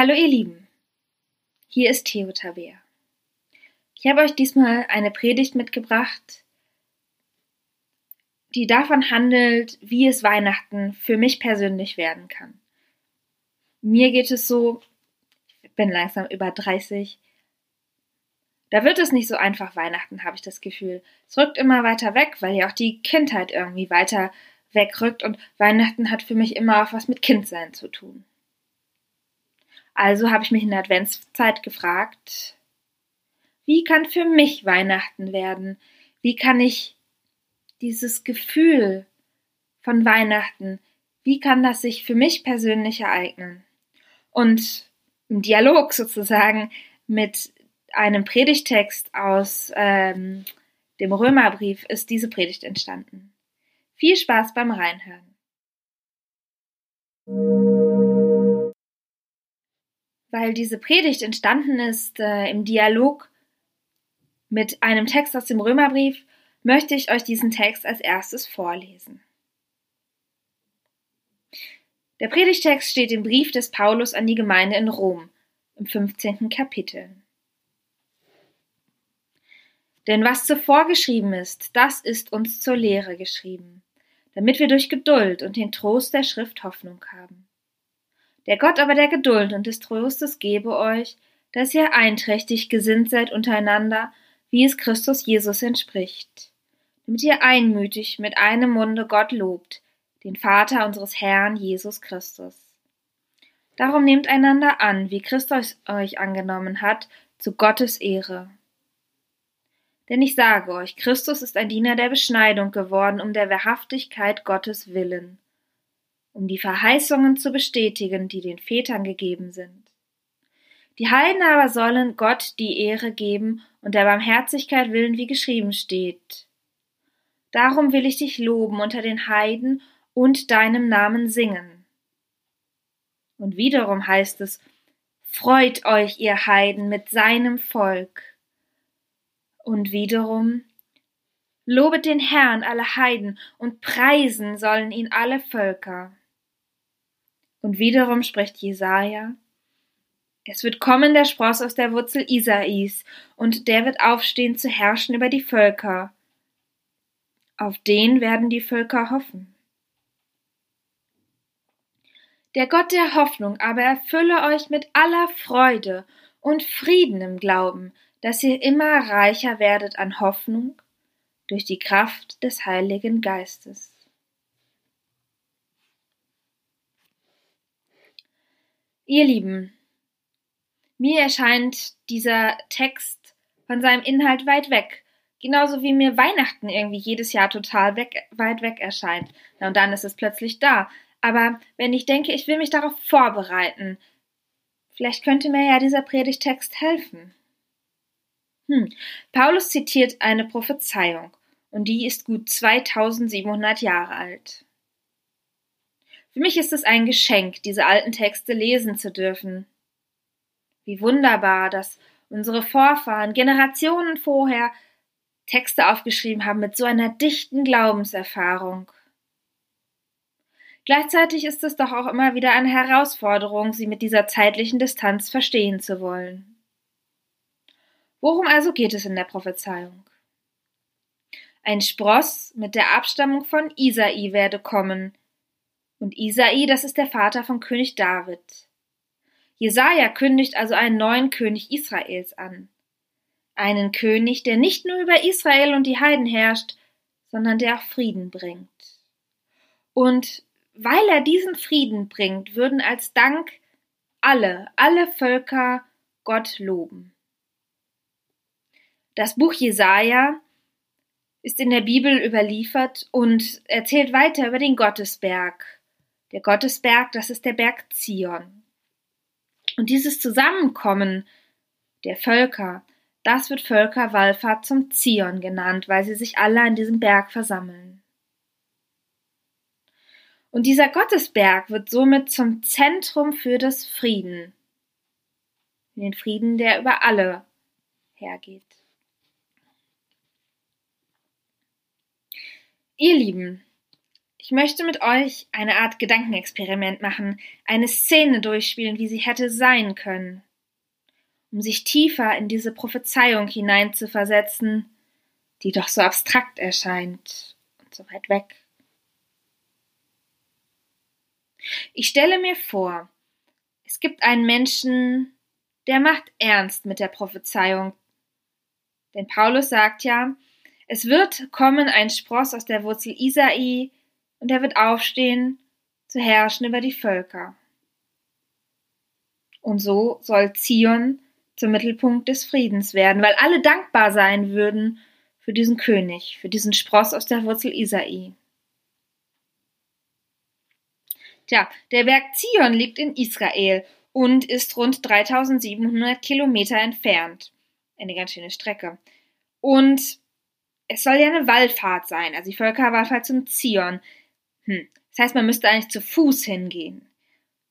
Hallo ihr Lieben, hier ist Theo Tabea. Ich habe euch diesmal eine Predigt mitgebracht, die davon handelt, wie es Weihnachten für mich persönlich werden kann. Mir geht es so, ich bin langsam über 30, da wird es nicht so einfach Weihnachten, habe ich das Gefühl. Es rückt immer weiter weg, weil ja auch die Kindheit irgendwie weiter wegrückt und Weihnachten hat für mich immer auch was mit Kindsein zu tun. Also habe ich mich in der Adventszeit gefragt, wie kann für mich Weihnachten werden? Wie kann ich dieses Gefühl von Weihnachten, wie kann das sich für mich persönlich ereignen? Und im Dialog sozusagen mit einem Predigtext aus ähm, dem Römerbrief ist diese Predigt entstanden. Viel Spaß beim Reinhören. Weil diese Predigt entstanden ist äh, im Dialog mit einem Text aus dem Römerbrief, möchte ich euch diesen Text als erstes vorlesen. Der Predigtext steht im Brief des Paulus an die Gemeinde in Rom im 15. Kapitel. Denn was zuvor geschrieben ist, das ist uns zur Lehre geschrieben, damit wir durch Geduld und den Trost der Schrift Hoffnung haben. Der Gott aber der Geduld und des Trostes gebe euch, dass ihr einträchtig gesinnt seid untereinander, wie es Christus Jesus entspricht, damit ihr einmütig mit einem Munde Gott lobt, den Vater unseres Herrn Jesus Christus. Darum nehmt einander an, wie Christus euch angenommen hat, zu Gottes Ehre. Denn ich sage euch, Christus ist ein Diener der Beschneidung geworden, um der Wahrhaftigkeit Gottes willen, um die Verheißungen zu bestätigen, die den Vätern gegeben sind. Die Heiden aber sollen Gott die Ehre geben und der Barmherzigkeit willen, wie geschrieben steht. Darum will ich dich loben unter den Heiden und deinem Namen singen. Und wiederum heißt es, Freut euch, ihr Heiden, mit seinem Volk. Und wiederum, Lobet den Herrn alle Heiden und preisen sollen ihn alle Völker. Und wiederum spricht Jesaja, es wird kommen der Spross aus der Wurzel Isais, und der wird aufstehen zu herrschen über die Völker. Auf den werden die Völker hoffen. Der Gott der Hoffnung aber erfülle euch mit aller Freude und Frieden im Glauben, dass ihr immer reicher werdet an Hoffnung durch die Kraft des Heiligen Geistes. Ihr Lieben, mir erscheint dieser Text von seinem Inhalt weit weg. Genauso wie mir Weihnachten irgendwie jedes Jahr total weg, weit weg erscheint. Na, und dann ist es plötzlich da. Aber wenn ich denke, ich will mich darauf vorbereiten, vielleicht könnte mir ja dieser Predigtext helfen. Hm. Paulus zitiert eine Prophezeiung und die ist gut 2700 Jahre alt. Für mich ist es ein Geschenk, diese alten Texte lesen zu dürfen. Wie wunderbar, dass unsere Vorfahren Generationen vorher Texte aufgeschrieben haben mit so einer dichten Glaubenserfahrung. Gleichzeitig ist es doch auch immer wieder eine Herausforderung, sie mit dieser zeitlichen Distanz verstehen zu wollen. Worum also geht es in der Prophezeiung? Ein Spross mit der Abstammung von Isai werde kommen. Und Isai, das ist der Vater von König David. Jesaja kündigt also einen neuen König Israels an. Einen König, der nicht nur über Israel und die Heiden herrscht, sondern der auch Frieden bringt. Und weil er diesen Frieden bringt, würden als Dank alle, alle Völker Gott loben. Das Buch Jesaja ist in der Bibel überliefert und erzählt weiter über den Gottesberg. Der Gottesberg, das ist der Berg Zion. Und dieses Zusammenkommen der Völker, das wird Völkerwallfahrt zum Zion genannt, weil sie sich alle an diesem Berg versammeln. Und dieser Gottesberg wird somit zum Zentrum für das Frieden. Den Frieden, der über alle hergeht. Ihr Lieben, Ich möchte mit euch eine Art Gedankenexperiment machen, eine Szene durchspielen, wie sie hätte sein können, um sich tiefer in diese Prophezeiung hineinzuversetzen, die doch so abstrakt erscheint und so weit weg. Ich stelle mir vor, es gibt einen Menschen, der macht ernst mit der Prophezeiung. Denn Paulus sagt ja, es wird kommen ein Spross aus der Wurzel Isai, und er wird aufstehen, zu herrschen über die Völker. Und so soll Zion zum Mittelpunkt des Friedens werden, weil alle dankbar sein würden für diesen König, für diesen Spross aus der Wurzel Isai. Tja, der Berg Zion liegt in Israel und ist rund 3700 Kilometer entfernt. Eine ganz schöne Strecke. Und es soll ja eine Wallfahrt sein, also die Völkerwallfahrt zum Zion. Hm. Das heißt, man müsste eigentlich zu Fuß hingehen.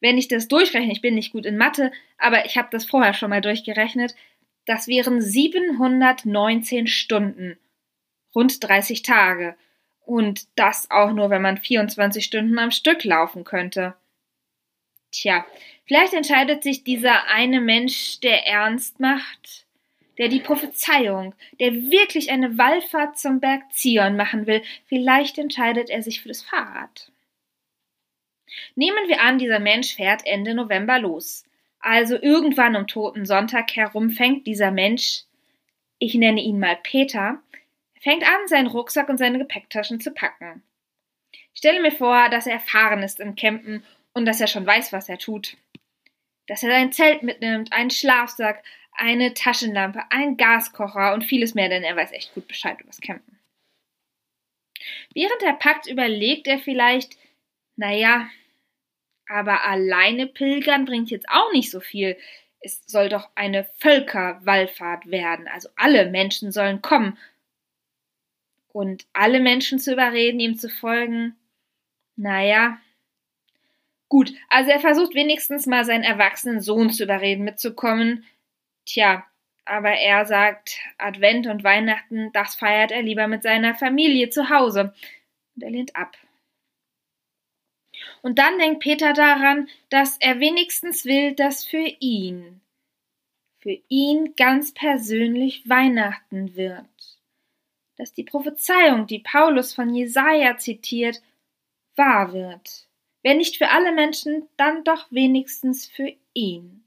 Wenn ich das durchrechne, ich bin nicht gut in Mathe, aber ich habe das vorher schon mal durchgerechnet, das wären 719 Stunden, rund 30 Tage. Und das auch nur, wenn man 24 Stunden am Stück laufen könnte. Tja, vielleicht entscheidet sich dieser eine Mensch, der ernst macht, der die Prophezeiung, der wirklich eine Wallfahrt zum Berg Zion machen will, vielleicht entscheidet er sich für das Fahrrad. Nehmen wir an, dieser Mensch fährt Ende November los. Also irgendwann um Toten Sonntag herum fängt dieser Mensch, ich nenne ihn mal Peter, fängt an, seinen Rucksack und seine Gepäcktaschen zu packen. Ich stelle mir vor, dass er erfahren ist im Campen und dass er schon weiß, was er tut. Dass er sein Zelt mitnimmt, einen Schlafsack, eine Taschenlampe, einen Gaskocher und vieles mehr, denn er weiß echt gut Bescheid übers Campen. Während er packt, überlegt er vielleicht, naja, aber alleine pilgern bringt jetzt auch nicht so viel. Es soll doch eine Völkerwallfahrt werden, also alle Menschen sollen kommen und alle Menschen zu überreden, ihm zu folgen, naja. Gut, also er versucht wenigstens mal seinen erwachsenen Sohn zu überreden, mitzukommen. Tja, aber er sagt, Advent und Weihnachten, das feiert er lieber mit seiner Familie zu Hause. Und er lehnt ab. Und dann denkt Peter daran, dass er wenigstens will, dass für ihn, für ihn ganz persönlich Weihnachten wird dass die Prophezeiung, die Paulus von Jesaja zitiert, wahr wird. Wenn nicht für alle Menschen, dann doch wenigstens für ihn.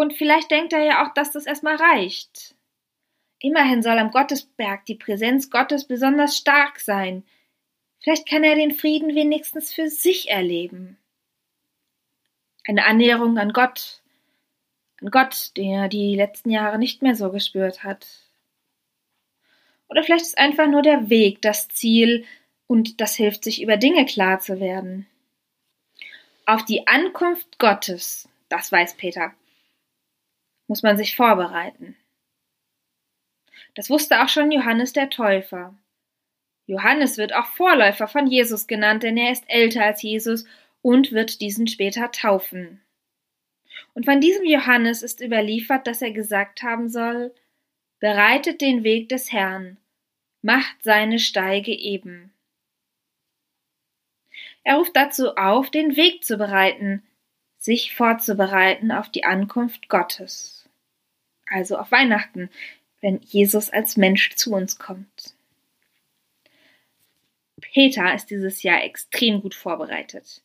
Und vielleicht denkt er ja auch, dass das erstmal reicht. Immerhin soll am Gottesberg die Präsenz Gottes besonders stark sein. Vielleicht kann er den Frieden wenigstens für sich erleben. Eine Annäherung an Gott, an Gott, den er die letzten Jahre nicht mehr so gespürt hat. Oder vielleicht ist einfach nur der Weg das Ziel und das hilft sich über Dinge klar zu werden. Auf die Ankunft Gottes, das weiß Peter, muss man sich vorbereiten. Das wusste auch schon Johannes der Täufer. Johannes wird auch Vorläufer von Jesus genannt, denn er ist älter als Jesus und wird diesen später taufen. Und von diesem Johannes ist überliefert, dass er gesagt haben soll, bereitet den Weg des Herrn, macht seine Steige eben. Er ruft dazu auf, den Weg zu bereiten, sich vorzubereiten auf die Ankunft Gottes. Also auf Weihnachten, wenn Jesus als Mensch zu uns kommt. Peter ist dieses Jahr extrem gut vorbereitet.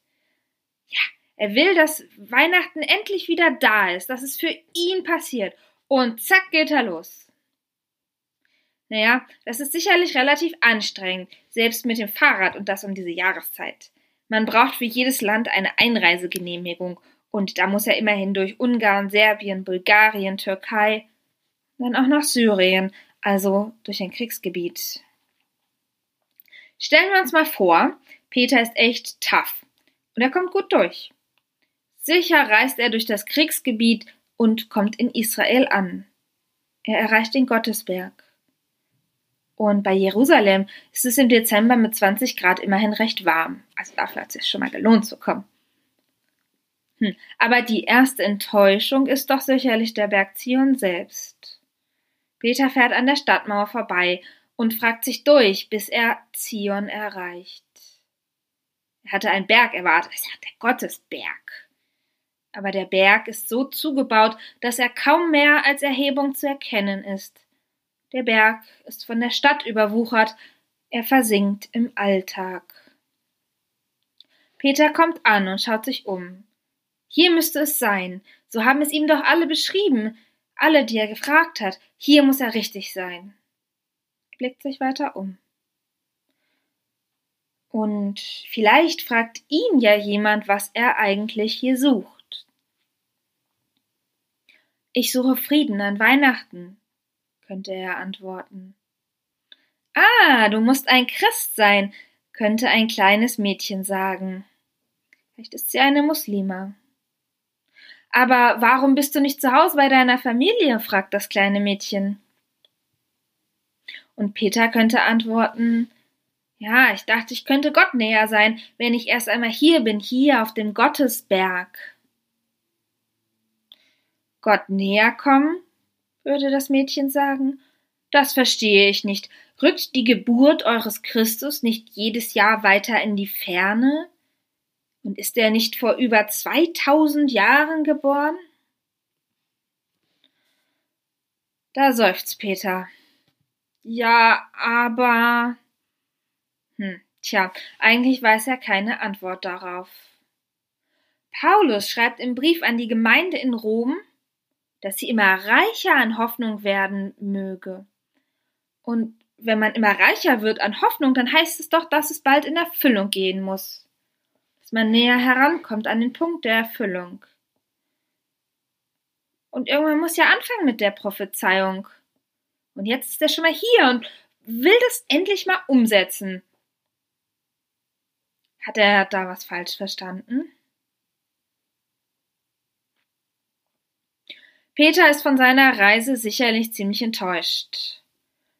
Ja, er will, dass Weihnachten endlich wieder da ist, dass es für ihn passiert. Und zack geht er los. Naja, das ist sicherlich relativ anstrengend, selbst mit dem Fahrrad und das um diese Jahreszeit. Man braucht für jedes Land eine Einreisegenehmigung und da muss er immerhin durch Ungarn, Serbien, Bulgarien, Türkei, dann auch nach Syrien, also durch ein Kriegsgebiet. Stellen wir uns mal vor, Peter ist echt tough und er kommt gut durch. Sicher reist er durch das Kriegsgebiet und kommt in Israel an. Er erreicht den Gottesberg. Und bei Jerusalem ist es im Dezember mit 20 Grad immerhin recht warm. Also dafür hat es sich schon mal gelohnt zu kommen. Hm. Aber die erste Enttäuschung ist doch sicherlich der Berg Zion selbst. Peter fährt an der Stadtmauer vorbei und fragt sich durch, bis er Zion erreicht. Er hatte einen Berg erwartet, es ist ja der Gottesberg. Aber der Berg ist so zugebaut, dass er kaum mehr als Erhebung zu erkennen ist. Der Berg ist von der Stadt überwuchert, er versinkt im Alltag. Peter kommt an und schaut sich um. Hier müsste es sein, so haben es ihm doch alle beschrieben, alle, die er gefragt hat, hier muss er richtig sein. Er blickt sich weiter um. Und vielleicht fragt ihn ja jemand, was er eigentlich hier sucht. Ich suche Frieden an Weihnachten, könnte er antworten. Ah, du musst ein Christ sein, könnte ein kleines Mädchen sagen. Vielleicht ist sie eine Muslima. Aber warum bist du nicht zu Hause bei deiner Familie? fragt das kleine Mädchen. Und Peter könnte antworten, ja, ich dachte, ich könnte Gott näher sein, wenn ich erst einmal hier bin, hier auf dem Gottesberg. Gott näher kommen? würde das Mädchen sagen. Das verstehe ich nicht. Rückt die Geburt eures Christus nicht jedes Jahr weiter in die Ferne? Und ist er nicht vor über 2000 Jahren geboren? Da seufzt Peter. Ja, aber. Hm, tja, eigentlich weiß er keine Antwort darauf. Paulus schreibt im Brief an die Gemeinde in Rom, dass sie immer reicher an Hoffnung werden möge. Und wenn man immer reicher wird an Hoffnung, dann heißt es doch, dass es bald in Erfüllung gehen muss dass man näher herankommt an den Punkt der Erfüllung. Und irgendwann muss ja anfangen mit der Prophezeiung. Und jetzt ist er schon mal hier und will das endlich mal umsetzen. Hat er da was falsch verstanden? Peter ist von seiner Reise sicherlich ziemlich enttäuscht.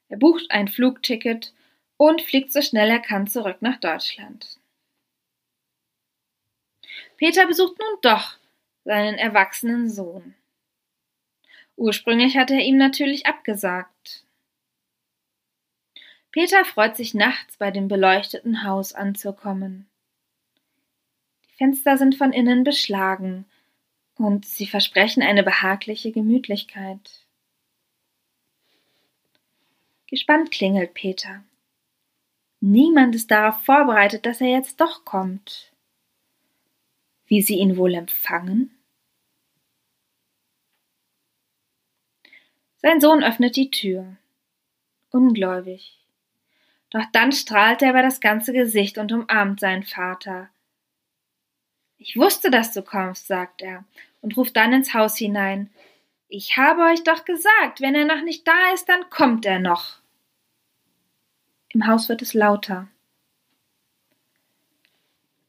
Er bucht ein Flugticket und fliegt so schnell er kann zurück nach Deutschland. Peter besucht nun doch seinen erwachsenen Sohn. Ursprünglich hatte er ihm natürlich abgesagt. Peter freut sich nachts bei dem beleuchteten Haus anzukommen. Die Fenster sind von innen beschlagen und sie versprechen eine behagliche Gemütlichkeit. Gespannt klingelt Peter. Niemand ist darauf vorbereitet, dass er jetzt doch kommt wie sie ihn wohl empfangen? Sein Sohn öffnet die Tür, ungläubig. Doch dann strahlt er über das ganze Gesicht und umarmt seinen Vater. Ich wusste, dass du kommst, sagt er und ruft dann ins Haus hinein. Ich habe euch doch gesagt, wenn er noch nicht da ist, dann kommt er noch. Im Haus wird es lauter.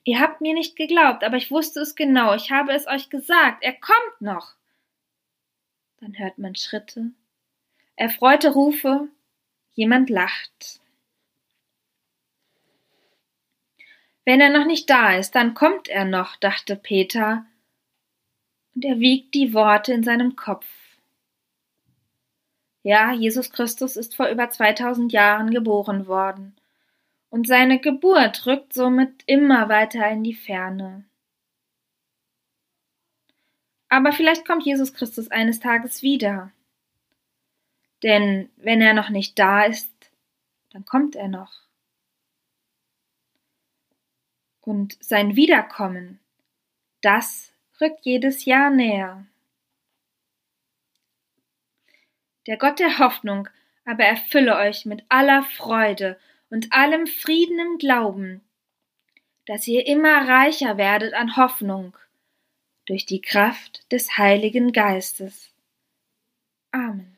Ihr habt mir nicht geglaubt, aber ich wusste es genau. Ich habe es euch gesagt. Er kommt noch. Dann hört man Schritte, erfreute Rufe, jemand lacht. Wenn er noch nicht da ist, dann kommt er noch, dachte Peter, und er wiegt die Worte in seinem Kopf. Ja, Jesus Christus ist vor über 2000 Jahren geboren worden und seine Geburt rückt somit immer weiter in die Ferne. Aber vielleicht kommt Jesus Christus eines Tages wieder. Denn wenn er noch nicht da ist, dann kommt er noch. Und sein Wiederkommen, das rückt jedes Jahr näher. Der Gott der Hoffnung aber erfülle euch mit aller Freude und allem Frieden im Glauben, dass ihr immer reicher werdet an Hoffnung durch die Kraft des Heiligen Geistes. Amen.